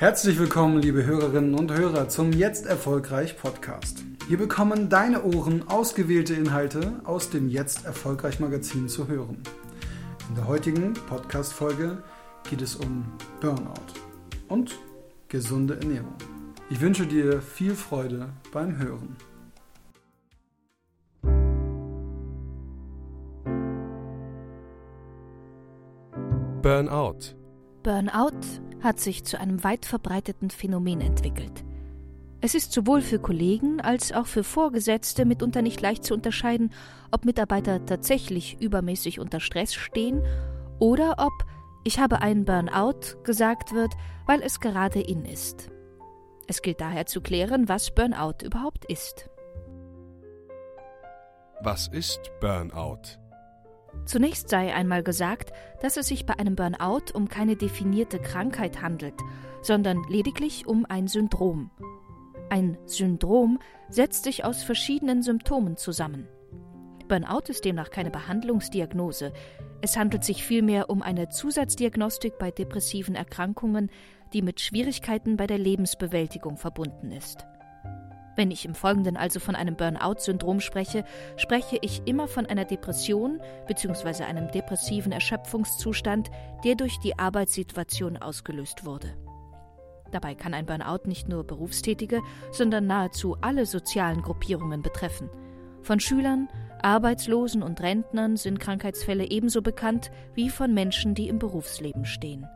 Herzlich willkommen, liebe Hörerinnen und Hörer, zum Jetzt Erfolgreich Podcast. Hier bekommen deine Ohren ausgewählte Inhalte aus dem Jetzt Erfolgreich Magazin zu hören. In der heutigen Podcast-Folge geht es um Burnout und gesunde Ernährung. Ich wünsche dir viel Freude beim Hören. Burnout. Burnout hat sich zu einem weit verbreiteten Phänomen entwickelt. Es ist sowohl für Kollegen als auch für Vorgesetzte mitunter nicht leicht zu unterscheiden, ob Mitarbeiter tatsächlich übermäßig unter Stress stehen oder ob ich habe einen Burnout gesagt wird, weil es gerade in ist. Es gilt daher zu klären, was Burnout überhaupt ist. Was ist Burnout? Zunächst sei einmal gesagt, dass es sich bei einem Burnout um keine definierte Krankheit handelt, sondern lediglich um ein Syndrom. Ein Syndrom setzt sich aus verschiedenen Symptomen zusammen. Burnout ist demnach keine Behandlungsdiagnose. Es handelt sich vielmehr um eine Zusatzdiagnostik bei depressiven Erkrankungen, die mit Schwierigkeiten bei der Lebensbewältigung verbunden ist. Wenn ich im Folgenden also von einem Burnout-Syndrom spreche, spreche ich immer von einer Depression bzw. einem depressiven Erschöpfungszustand, der durch die Arbeitssituation ausgelöst wurde. Dabei kann ein Burnout nicht nur Berufstätige, sondern nahezu alle sozialen Gruppierungen betreffen. Von Schülern, Arbeitslosen und Rentnern sind Krankheitsfälle ebenso bekannt wie von Menschen, die im Berufsleben stehen.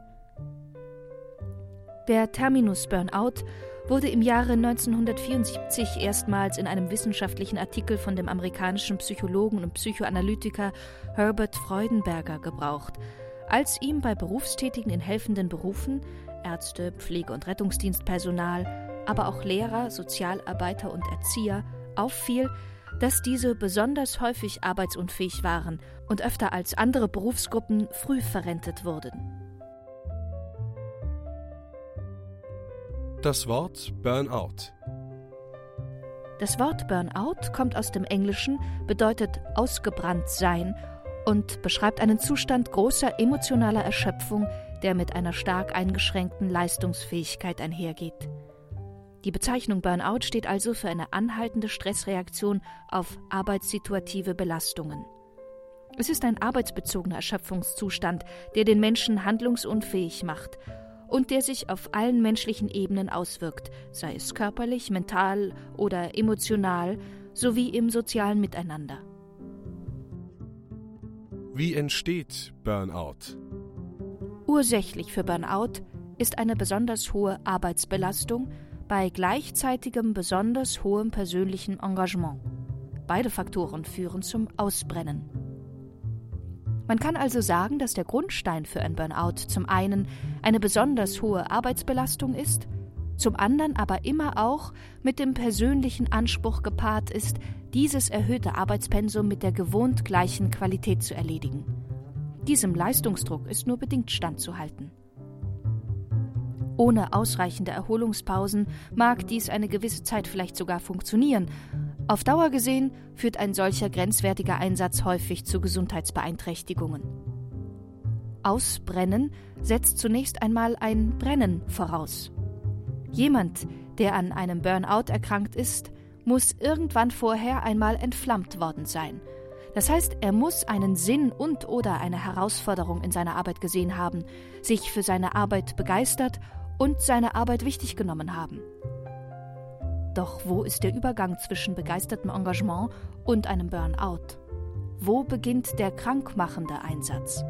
Der Terminus Burnout wurde im Jahre 1974 erstmals in einem wissenschaftlichen Artikel von dem amerikanischen Psychologen und Psychoanalytiker Herbert Freudenberger gebraucht, als ihm bei Berufstätigen in helfenden Berufen Ärzte, Pflege- und Rettungsdienstpersonal, aber auch Lehrer, Sozialarbeiter und Erzieher auffiel, dass diese besonders häufig arbeitsunfähig waren und öfter als andere Berufsgruppen früh verrentet wurden. Das Wort Burnout. Das Wort Burnout kommt aus dem Englischen, bedeutet ausgebrannt sein und beschreibt einen Zustand großer emotionaler Erschöpfung, der mit einer stark eingeschränkten Leistungsfähigkeit einhergeht. Die Bezeichnung Burnout steht also für eine anhaltende Stressreaktion auf arbeitssituative Belastungen. Es ist ein arbeitsbezogener Erschöpfungszustand, der den Menschen handlungsunfähig macht und der sich auf allen menschlichen Ebenen auswirkt, sei es körperlich, mental oder emotional, sowie im sozialen Miteinander. Wie entsteht Burnout? Ursächlich für Burnout ist eine besonders hohe Arbeitsbelastung bei gleichzeitigem besonders hohem persönlichen Engagement. Beide Faktoren führen zum Ausbrennen. Man kann also sagen, dass der Grundstein für ein Burnout zum einen eine besonders hohe Arbeitsbelastung ist, zum anderen aber immer auch mit dem persönlichen Anspruch gepaart ist, dieses erhöhte Arbeitspensum mit der gewohnt gleichen Qualität zu erledigen. Diesem Leistungsdruck ist nur bedingt standzuhalten. Ohne ausreichende Erholungspausen mag dies eine gewisse Zeit vielleicht sogar funktionieren, auf Dauer gesehen führt ein solcher grenzwertiger Einsatz häufig zu Gesundheitsbeeinträchtigungen. Ausbrennen setzt zunächst einmal ein Brennen voraus. Jemand, der an einem Burnout erkrankt ist, muss irgendwann vorher einmal entflammt worden sein. Das heißt, er muss einen Sinn und oder eine Herausforderung in seiner Arbeit gesehen haben, sich für seine Arbeit begeistert und seine Arbeit wichtig genommen haben. Doch wo ist der Übergang zwischen begeistertem Engagement und einem Burnout? Wo beginnt der krankmachende Einsatz?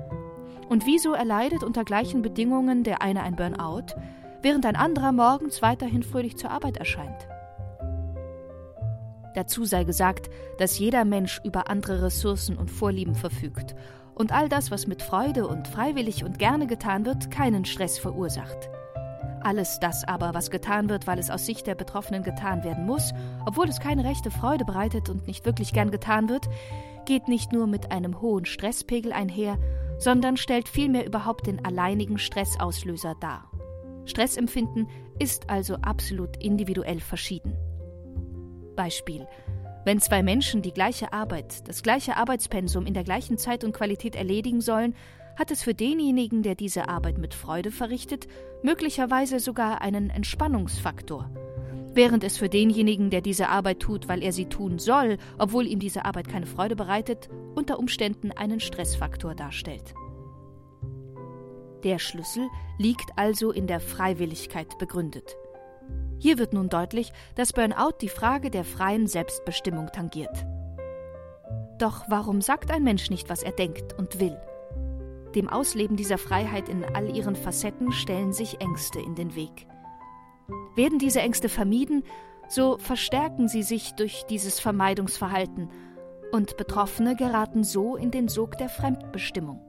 Und wieso erleidet unter gleichen Bedingungen der eine ein Burnout, während ein anderer morgens weiterhin fröhlich zur Arbeit erscheint? Dazu sei gesagt, dass jeder Mensch über andere Ressourcen und Vorlieben verfügt und all das, was mit Freude und freiwillig und gerne getan wird, keinen Stress verursacht. Alles das aber, was getan wird, weil es aus Sicht der Betroffenen getan werden muss, obwohl es keine rechte Freude bereitet und nicht wirklich gern getan wird, geht nicht nur mit einem hohen Stresspegel einher, sondern stellt vielmehr überhaupt den alleinigen Stressauslöser dar. Stressempfinden ist also absolut individuell verschieden. Beispiel. Wenn zwei Menschen die gleiche Arbeit, das gleiche Arbeitspensum in der gleichen Zeit und Qualität erledigen sollen, hat es für denjenigen, der diese Arbeit mit Freude verrichtet, möglicherweise sogar einen Entspannungsfaktor. Während es für denjenigen, der diese Arbeit tut, weil er sie tun soll, obwohl ihm diese Arbeit keine Freude bereitet, unter Umständen einen Stressfaktor darstellt. Der Schlüssel liegt also in der Freiwilligkeit begründet. Hier wird nun deutlich, dass Burnout die Frage der freien Selbstbestimmung tangiert. Doch warum sagt ein Mensch nicht, was er denkt und will? Dem Ausleben dieser Freiheit in all ihren Facetten stellen sich Ängste in den Weg. Werden diese Ängste vermieden, so verstärken sie sich durch dieses Vermeidungsverhalten und Betroffene geraten so in den Sog der Fremdbestimmung.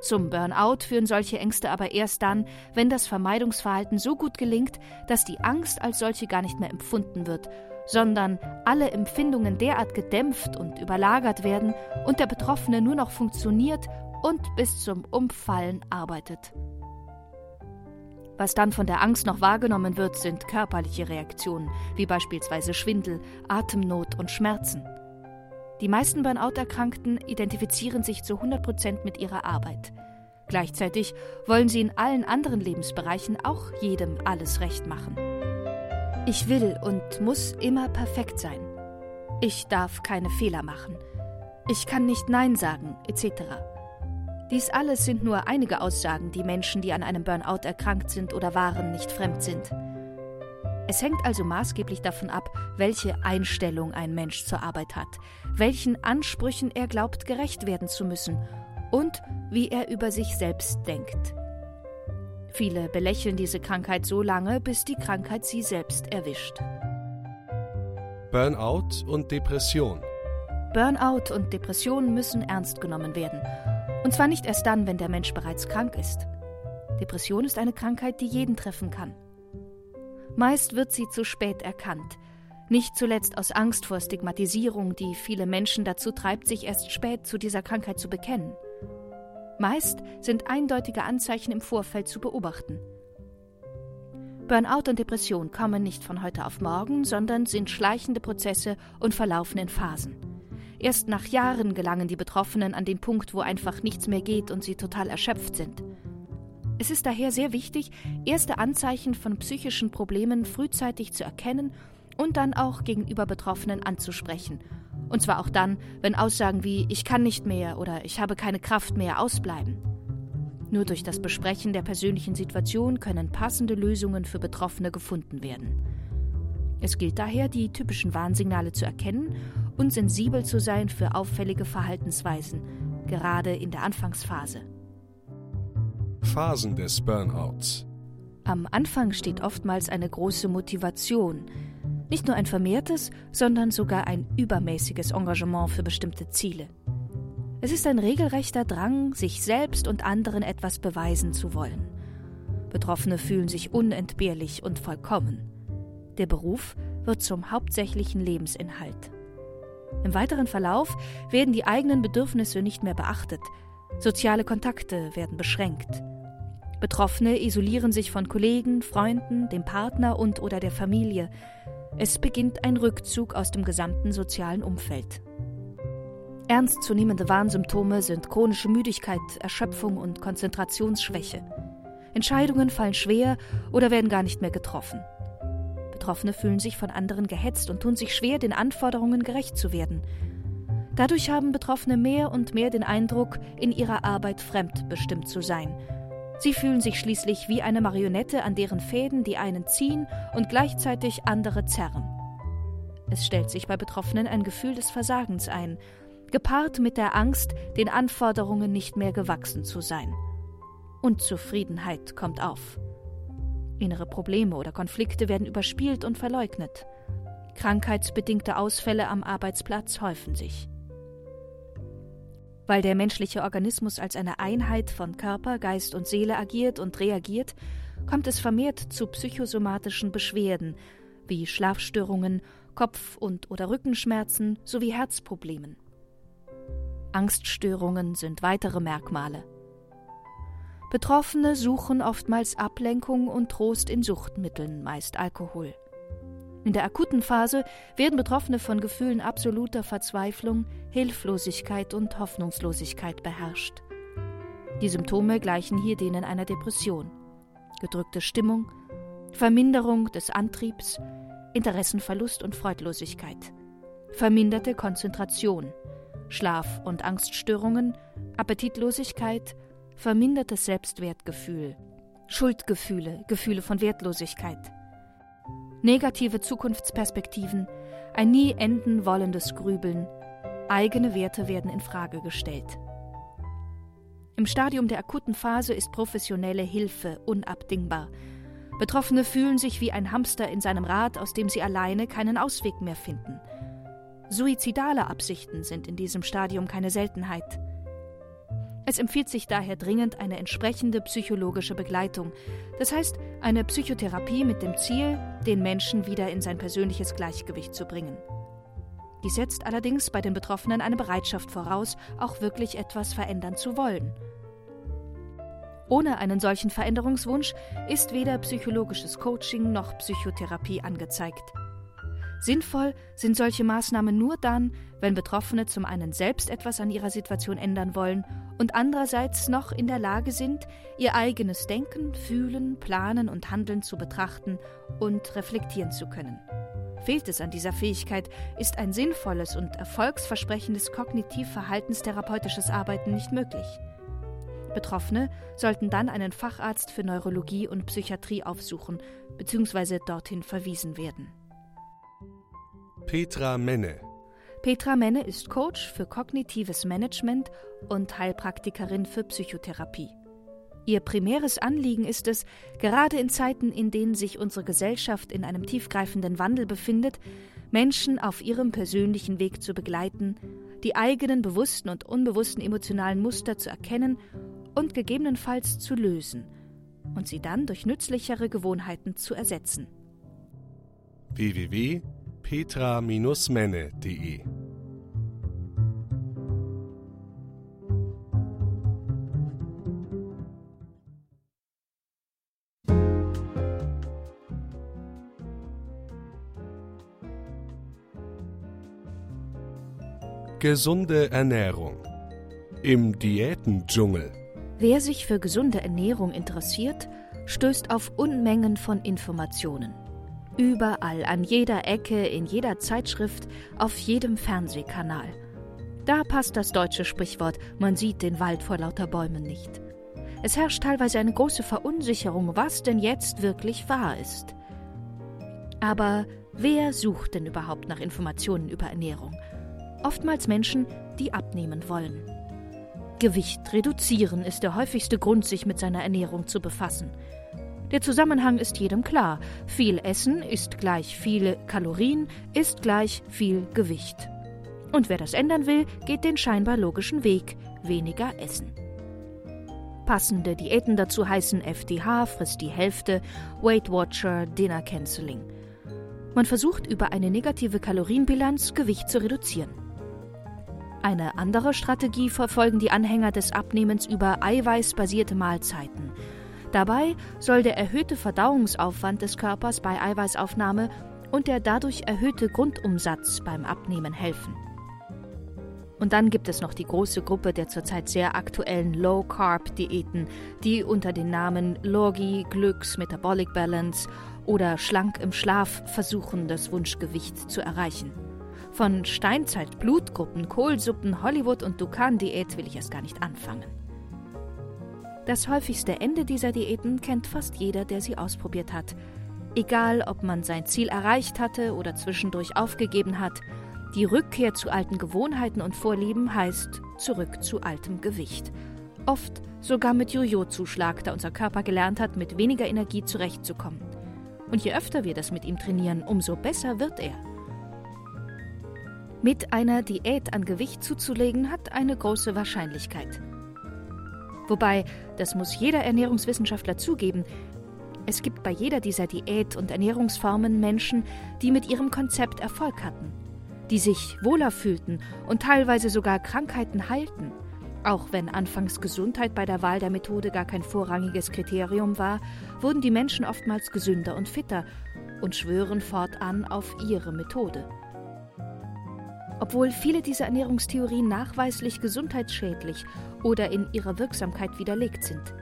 Zum Burnout führen solche Ängste aber erst dann, wenn das Vermeidungsverhalten so gut gelingt, dass die Angst als solche gar nicht mehr empfunden wird, sondern alle Empfindungen derart gedämpft und überlagert werden und der Betroffene nur noch funktioniert und bis zum Umfallen arbeitet. Was dann von der Angst noch wahrgenommen wird, sind körperliche Reaktionen, wie beispielsweise Schwindel, Atemnot und Schmerzen. Die meisten Burnout-Erkrankten identifizieren sich zu 100 Prozent mit ihrer Arbeit. Gleichzeitig wollen sie in allen anderen Lebensbereichen auch jedem alles recht machen. Ich will und muss immer perfekt sein. Ich darf keine Fehler machen. Ich kann nicht Nein sagen, etc. Dies alles sind nur einige Aussagen, die Menschen, die an einem Burnout erkrankt sind oder waren, nicht fremd sind. Es hängt also maßgeblich davon ab, welche Einstellung ein Mensch zur Arbeit hat, welchen Ansprüchen er glaubt gerecht werden zu müssen und wie er über sich selbst denkt. Viele belächeln diese Krankheit so lange, bis die Krankheit sie selbst erwischt. Burnout und Depression. Burnout und Depression müssen ernst genommen werden. Und zwar nicht erst dann, wenn der Mensch bereits krank ist. Depression ist eine Krankheit, die jeden treffen kann. Meist wird sie zu spät erkannt. Nicht zuletzt aus Angst vor Stigmatisierung, die viele Menschen dazu treibt, sich erst spät zu dieser Krankheit zu bekennen. Meist sind eindeutige Anzeichen im Vorfeld zu beobachten. Burnout und Depression kommen nicht von heute auf morgen, sondern sind schleichende Prozesse und verlaufen in Phasen. Erst nach Jahren gelangen die Betroffenen an den Punkt, wo einfach nichts mehr geht und sie total erschöpft sind. Es ist daher sehr wichtig, erste Anzeichen von psychischen Problemen frühzeitig zu erkennen und dann auch gegenüber Betroffenen anzusprechen. Und zwar auch dann, wenn Aussagen wie ich kann nicht mehr oder ich habe keine Kraft mehr ausbleiben. Nur durch das Besprechen der persönlichen Situation können passende Lösungen für Betroffene gefunden werden. Es gilt daher, die typischen Warnsignale zu erkennen und sensibel zu sein für auffällige Verhaltensweisen, gerade in der Anfangsphase. Phasen des Burnouts. Am Anfang steht oftmals eine große Motivation, nicht nur ein vermehrtes, sondern sogar ein übermäßiges Engagement für bestimmte Ziele. Es ist ein regelrechter Drang, sich selbst und anderen etwas beweisen zu wollen. Betroffene fühlen sich unentbehrlich und vollkommen. Der Beruf wird zum hauptsächlichen Lebensinhalt. Im weiteren Verlauf werden die eigenen Bedürfnisse nicht mehr beachtet, soziale Kontakte werden beschränkt. Betroffene isolieren sich von Kollegen, Freunden, dem Partner und oder der Familie. Es beginnt ein Rückzug aus dem gesamten sozialen Umfeld. Ernstzunehmende Warnsymptome sind chronische Müdigkeit, Erschöpfung und Konzentrationsschwäche. Entscheidungen fallen schwer oder werden gar nicht mehr getroffen. Betroffene fühlen sich von anderen gehetzt und tun sich schwer, den Anforderungen gerecht zu werden. Dadurch haben Betroffene mehr und mehr den Eindruck, in ihrer Arbeit fremdbestimmt zu sein. Sie fühlen sich schließlich wie eine Marionette, an deren Fäden die einen ziehen und gleichzeitig andere zerren. Es stellt sich bei Betroffenen ein Gefühl des Versagens ein, gepaart mit der Angst, den Anforderungen nicht mehr gewachsen zu sein. Unzufriedenheit kommt auf. Innere Probleme oder Konflikte werden überspielt und verleugnet. Krankheitsbedingte Ausfälle am Arbeitsplatz häufen sich. Weil der menschliche Organismus als eine Einheit von Körper, Geist und Seele agiert und reagiert, kommt es vermehrt zu psychosomatischen Beschwerden wie Schlafstörungen, Kopf- und oder Rückenschmerzen sowie Herzproblemen. Angststörungen sind weitere Merkmale. Betroffene suchen oftmals Ablenkung und Trost in Suchtmitteln, meist Alkohol. In der akuten Phase werden Betroffene von Gefühlen absoluter Verzweiflung, Hilflosigkeit und Hoffnungslosigkeit beherrscht. Die Symptome gleichen hier denen einer Depression. Gedrückte Stimmung, Verminderung des Antriebs, Interessenverlust und Freudlosigkeit, verminderte Konzentration, Schlaf- und Angststörungen, Appetitlosigkeit, vermindertes Selbstwertgefühl, Schuldgefühle, Gefühle von Wertlosigkeit, negative Zukunftsperspektiven, ein nie enden wollendes Grübeln, eigene Werte werden in Frage gestellt. Im Stadium der akuten Phase ist professionelle Hilfe unabdingbar. Betroffene fühlen sich wie ein Hamster in seinem Rad, aus dem sie alleine keinen Ausweg mehr finden. Suizidale Absichten sind in diesem Stadium keine Seltenheit. Es empfiehlt sich daher dringend eine entsprechende psychologische Begleitung, das heißt eine Psychotherapie mit dem Ziel, den Menschen wieder in sein persönliches Gleichgewicht zu bringen. Die setzt allerdings bei den Betroffenen eine Bereitschaft voraus, auch wirklich etwas verändern zu wollen. Ohne einen solchen Veränderungswunsch ist weder psychologisches Coaching noch Psychotherapie angezeigt. Sinnvoll sind solche Maßnahmen nur dann, wenn Betroffene zum einen selbst etwas an ihrer Situation ändern wollen und andererseits noch in der Lage sind, ihr eigenes Denken, Fühlen, Planen und Handeln zu betrachten und reflektieren zu können. Fehlt es an dieser Fähigkeit, ist ein sinnvolles und erfolgsversprechendes kognitiv-verhaltenstherapeutisches Arbeiten nicht möglich. Betroffene sollten dann einen Facharzt für Neurologie und Psychiatrie aufsuchen bzw. dorthin verwiesen werden. Petra Menne. Petra Menne ist Coach für kognitives Management und Heilpraktikerin für Psychotherapie. Ihr primäres Anliegen ist es, gerade in Zeiten, in denen sich unsere Gesellschaft in einem tiefgreifenden Wandel befindet, Menschen auf ihrem persönlichen Weg zu begleiten, die eigenen bewussten und unbewussten emotionalen Muster zu erkennen und gegebenenfalls zu lösen und sie dann durch nützlichere Gewohnheiten zu ersetzen. www petra-menne.de Gesunde Ernährung im Diätendschungel. Wer sich für gesunde Ernährung interessiert, stößt auf Unmengen von Informationen. Überall, an jeder Ecke, in jeder Zeitschrift, auf jedem Fernsehkanal. Da passt das deutsche Sprichwort, man sieht den Wald vor lauter Bäumen nicht. Es herrscht teilweise eine große Verunsicherung, was denn jetzt wirklich wahr ist. Aber wer sucht denn überhaupt nach Informationen über Ernährung? Oftmals Menschen, die abnehmen wollen. Gewicht reduzieren ist der häufigste Grund, sich mit seiner Ernährung zu befassen. Der Zusammenhang ist jedem klar. Viel Essen ist gleich viele Kalorien, ist gleich viel Gewicht. Und wer das ändern will, geht den scheinbar logischen Weg, weniger essen. Passende Diäten dazu heißen FDH, frisst die Hälfte, Weight Watcher, Dinner Canceling. Man versucht über eine negative Kalorienbilanz Gewicht zu reduzieren. Eine andere Strategie verfolgen die Anhänger des Abnehmens über eiweißbasierte Mahlzeiten – Dabei soll der erhöhte Verdauungsaufwand des Körpers bei Eiweißaufnahme und der dadurch erhöhte Grundumsatz beim Abnehmen helfen. Und dann gibt es noch die große Gruppe der zurzeit sehr aktuellen Low-Carb-Diäten, die unter den Namen Logi, Glücks, Metabolic Balance oder Schlank im Schlaf versuchen, das Wunschgewicht zu erreichen. Von Steinzeit-Blutgruppen, Kohlsuppen, Hollywood und Dukan-Diät will ich erst gar nicht anfangen. Das häufigste Ende dieser Diäten kennt fast jeder, der sie ausprobiert hat. Egal, ob man sein Ziel erreicht hatte oder zwischendurch aufgegeben hat, die Rückkehr zu alten Gewohnheiten und Vorlieben heißt zurück zu altem Gewicht. Oft sogar mit Jojo-Zuschlag, da unser Körper gelernt hat, mit weniger Energie zurechtzukommen. Und je öfter wir das mit ihm trainieren, umso besser wird er. Mit einer Diät an Gewicht zuzulegen hat eine große Wahrscheinlichkeit. Wobei, das muss jeder Ernährungswissenschaftler zugeben, es gibt bei jeder dieser Diät- und Ernährungsformen Menschen, die mit ihrem Konzept Erfolg hatten, die sich wohler fühlten und teilweise sogar Krankheiten heilten. Auch wenn anfangs Gesundheit bei der Wahl der Methode gar kein vorrangiges Kriterium war, wurden die Menschen oftmals gesünder und fitter und schwören fortan auf ihre Methode. obwohl viele dieser Ernährungstheorien nachweislich gesundheitsschädlich oder in ihrer Wirksamkeit widerlegt sind.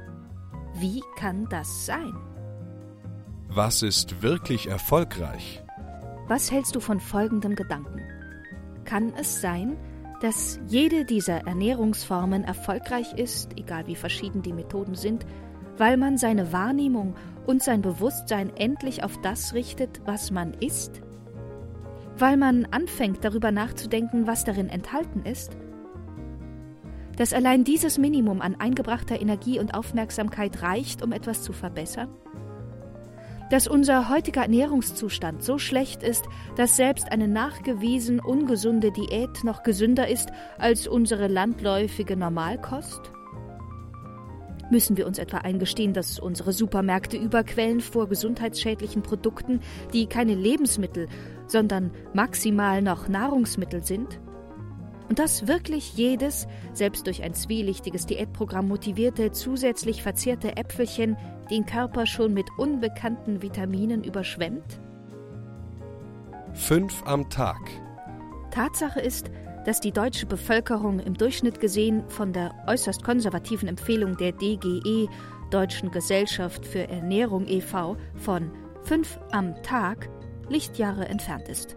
Wie kann das sein? Was ist wirklich erfolgreich? Was hältst du von folgendem Gedanken? Kann es sein, dass jede dieser Ernährungsformen erfolgreich ist, egal wie verschieden die Methoden sind, weil man seine Wahrnehmung und sein Bewusstsein endlich auf das richtet, was man isst? Weil man anfängt darüber nachzudenken, was darin enthalten ist? Dass allein dieses Minimum an eingebrachter Energie und Aufmerksamkeit reicht, um etwas zu verbessern? Dass unser heutiger Ernährungszustand so schlecht ist, dass selbst eine nachgewiesen ungesunde Diät noch gesünder ist als unsere landläufige Normalkost? Müssen wir uns etwa eingestehen, dass unsere Supermärkte überquellen vor gesundheitsschädlichen Produkten, die keine Lebensmittel, sondern maximal noch Nahrungsmittel sind? Und dass wirklich jedes, selbst durch ein zwielichtiges Diätprogramm motivierte, zusätzlich verzehrte Äpfelchen den Körper schon mit unbekannten Vitaminen überschwemmt? Fünf am Tag. Tatsache ist, dass die deutsche Bevölkerung im Durchschnitt gesehen von der äußerst konservativen Empfehlung der DGE, Deutschen Gesellschaft für Ernährung e.V., von fünf am Tag Lichtjahre entfernt ist.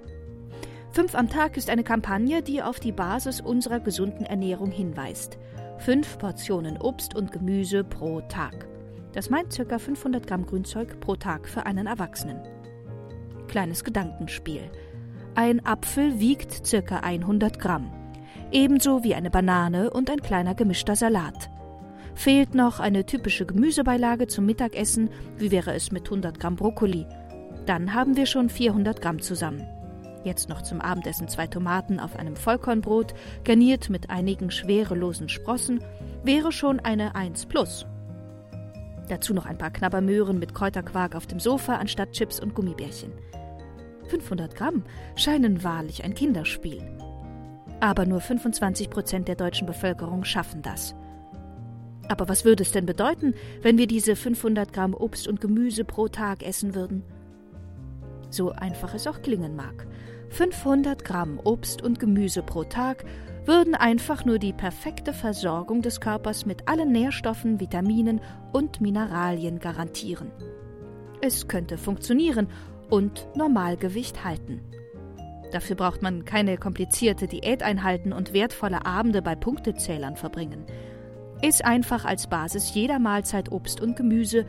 Fünf am Tag ist eine Kampagne, die auf die Basis unserer gesunden Ernährung hinweist. Fünf Portionen Obst und Gemüse pro Tag. Das meint ca. 500 Gramm Grünzeug pro Tag für einen Erwachsenen. Kleines Gedankenspiel. Ein Apfel wiegt ca. 100 Gramm, ebenso wie eine Banane und ein kleiner gemischter Salat. Fehlt noch eine typische Gemüsebeilage zum Mittagessen, wie wäre es mit 100 Gramm Brokkoli? Dann haben wir schon 400 Gramm zusammen. Jetzt noch zum Abendessen zwei Tomaten auf einem Vollkornbrot, garniert mit einigen schwerelosen Sprossen, wäre schon eine 1 plus. Dazu noch ein paar Knabbermöhren mit Kräuterquark auf dem Sofa anstatt Chips und Gummibärchen. 500 Gramm scheinen wahrlich ein Kinderspiel. Aber nur 25 Prozent der deutschen Bevölkerung schaffen das. Aber was würde es denn bedeuten, wenn wir diese 500 Gramm Obst und Gemüse pro Tag essen würden? So einfach es auch klingen mag. 500 Gramm Obst und Gemüse pro Tag würden einfach nur die perfekte Versorgung des Körpers mit allen Nährstoffen, Vitaminen und Mineralien garantieren. Es könnte funktionieren und Normalgewicht halten. Dafür braucht man keine komplizierte Diäteinheiten und wertvolle Abende bei Punktezählern verbringen. Iss einfach als Basis jeder Mahlzeit Obst und Gemüse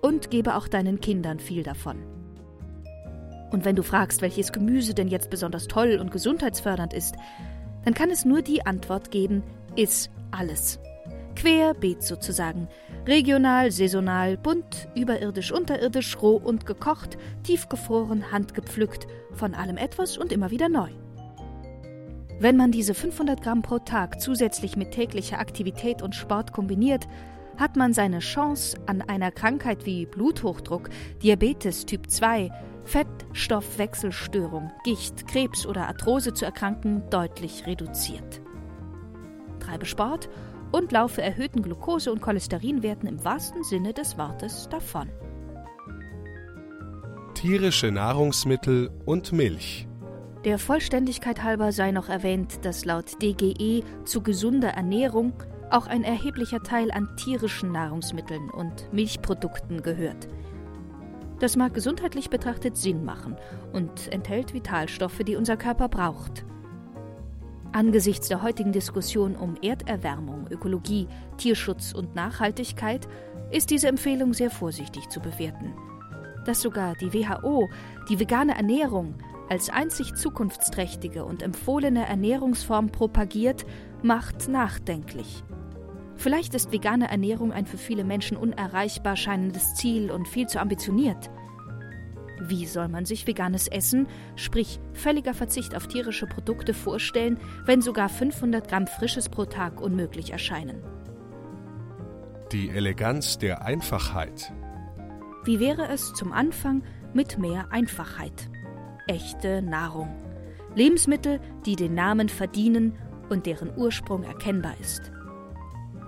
und gebe auch deinen Kindern viel davon. Und wenn du fragst, welches Gemüse denn jetzt besonders toll und gesundheitsfördernd ist, dann kann es nur die Antwort geben, iss alles. Querbeet sozusagen. Regional, saisonal, bunt, überirdisch, unterirdisch, roh und gekocht, tiefgefroren, handgepflückt, von allem etwas und immer wieder neu. Wenn man diese 500 Gramm pro Tag zusätzlich mit täglicher Aktivität und Sport kombiniert, hat man seine Chance, an einer Krankheit wie Bluthochdruck, Diabetes Typ 2, Fettstoffwechselstörung, Gicht, Krebs oder Arthrose zu erkranken, deutlich reduziert. Treibe Sport und laufe erhöhten Glucose- und Cholesterinwerten im wahrsten Sinne des Wortes davon. Tierische Nahrungsmittel und Milch. Der Vollständigkeit halber sei noch erwähnt, dass laut DGE zu gesunder Ernährung auch ein erheblicher Teil an tierischen Nahrungsmitteln und Milchprodukten gehört. Das mag gesundheitlich betrachtet Sinn machen und enthält Vitalstoffe, die unser Körper braucht. Angesichts der heutigen Diskussion um Erderwärmung, Ökologie, Tierschutz und Nachhaltigkeit ist diese Empfehlung sehr vorsichtig zu bewerten. Dass sogar die WHO die vegane Ernährung als einzig zukunftsträchtige und empfohlene Ernährungsform propagiert, macht nachdenklich. Vielleicht ist vegane Ernährung ein für viele Menschen unerreichbar scheinendes Ziel und viel zu ambitioniert. Wie soll man sich veganes Essen, sprich völliger Verzicht auf tierische Produkte vorstellen, wenn sogar 500 Gramm Frisches pro Tag unmöglich erscheinen? Die Eleganz der Einfachheit. Wie wäre es zum Anfang mit mehr Einfachheit? Echte Nahrung. Lebensmittel, die den Namen verdienen und deren Ursprung erkennbar ist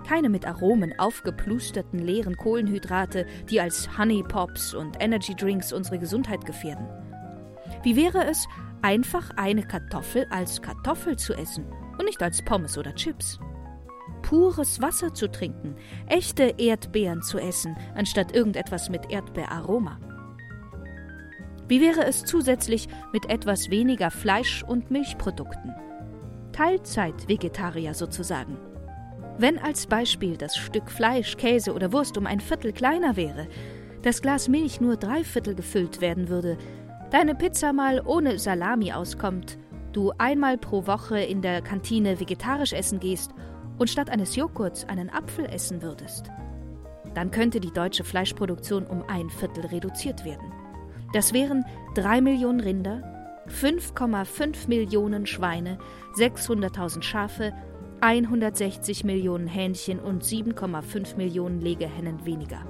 keine mit Aromen aufgeplusterten leeren Kohlenhydrate, die als Honey Pops und Energy Drinks unsere Gesundheit gefährden. Wie wäre es, einfach eine Kartoffel als Kartoffel zu essen und nicht als Pommes oder Chips. Pures Wasser zu trinken, echte Erdbeeren zu essen, anstatt irgendetwas mit Erdbeeraroma. Wie wäre es zusätzlich mit etwas weniger Fleisch- und Milchprodukten? Teilzeit-Vegetarier sozusagen. Wenn als Beispiel das Stück Fleisch, Käse oder Wurst um ein Viertel kleiner wäre, das Glas Milch nur drei Viertel gefüllt werden würde, deine Pizza mal ohne Salami auskommt, du einmal pro Woche in der Kantine vegetarisch essen gehst und statt eines Joghurts einen Apfel essen würdest, dann könnte die deutsche Fleischproduktion um ein Viertel reduziert werden. Das wären 3 Millionen Rinder, 5,5 Millionen Schweine, 600.000 Schafe, 160 Millionen Hähnchen und 7,5 Millionen Legehennen weniger.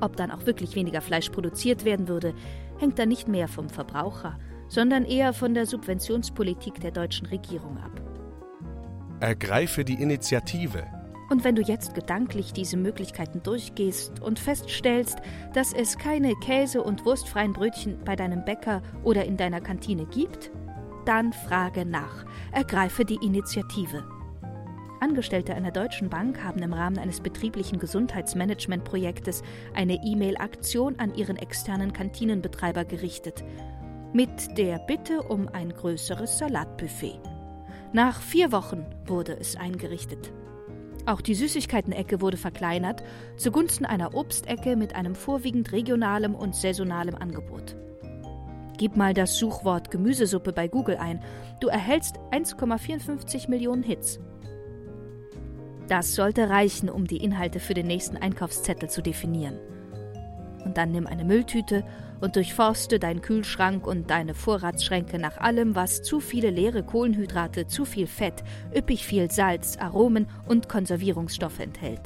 Ob dann auch wirklich weniger Fleisch produziert werden würde, hängt dann nicht mehr vom Verbraucher, sondern eher von der Subventionspolitik der deutschen Regierung ab. Ergreife die Initiative. Und wenn du jetzt gedanklich diese Möglichkeiten durchgehst und feststellst, dass es keine Käse- und wurstfreien Brötchen bei deinem Bäcker oder in deiner Kantine gibt, dann frage nach, ergreife die Initiative. Angestellte einer deutschen Bank haben im Rahmen eines betrieblichen Gesundheitsmanagementprojektes eine E-Mail-Aktion an ihren externen Kantinenbetreiber gerichtet, mit der Bitte um ein größeres Salatbuffet. Nach vier Wochen wurde es eingerichtet. Auch die Süßigkeiten-Ecke wurde verkleinert, zugunsten einer Obstecke mit einem vorwiegend regionalem und saisonalem Angebot. Gib mal das Suchwort Gemüsesuppe bei Google ein. Du erhältst 1,54 Millionen Hits. Das sollte reichen, um die Inhalte für den nächsten Einkaufszettel zu definieren. Und dann nimm eine Mülltüte und durchforste deinen Kühlschrank und deine Vorratsschränke nach allem, was zu viele leere Kohlenhydrate, zu viel Fett, üppig viel Salz, Aromen und Konservierungsstoffe enthält.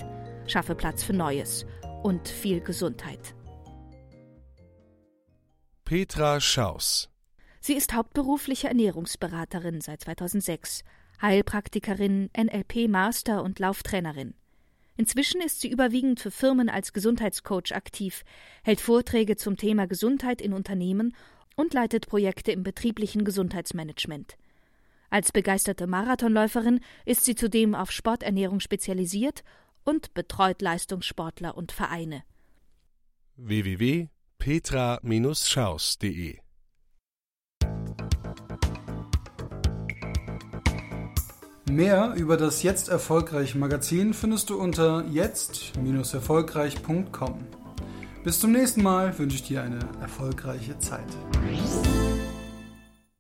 Schaffe Platz für Neues und viel Gesundheit. Petra Schaus. Sie ist hauptberufliche Ernährungsberaterin seit 2006, Heilpraktikerin, NLP-Master und Lauftrainerin. Inzwischen ist sie überwiegend für Firmen als Gesundheitscoach aktiv, hält Vorträge zum Thema Gesundheit in Unternehmen und leitet Projekte im betrieblichen Gesundheitsmanagement. Als begeisterte Marathonläuferin ist sie zudem auf Sporternährung spezialisiert und betreut Leistungssportler und Vereine. www.petra-schaus.de Mehr über das Jetzt Erfolgreich Magazin findest du unter jetzt-erfolgreich.com. Bis zum nächsten Mal wünsche ich dir eine erfolgreiche Zeit.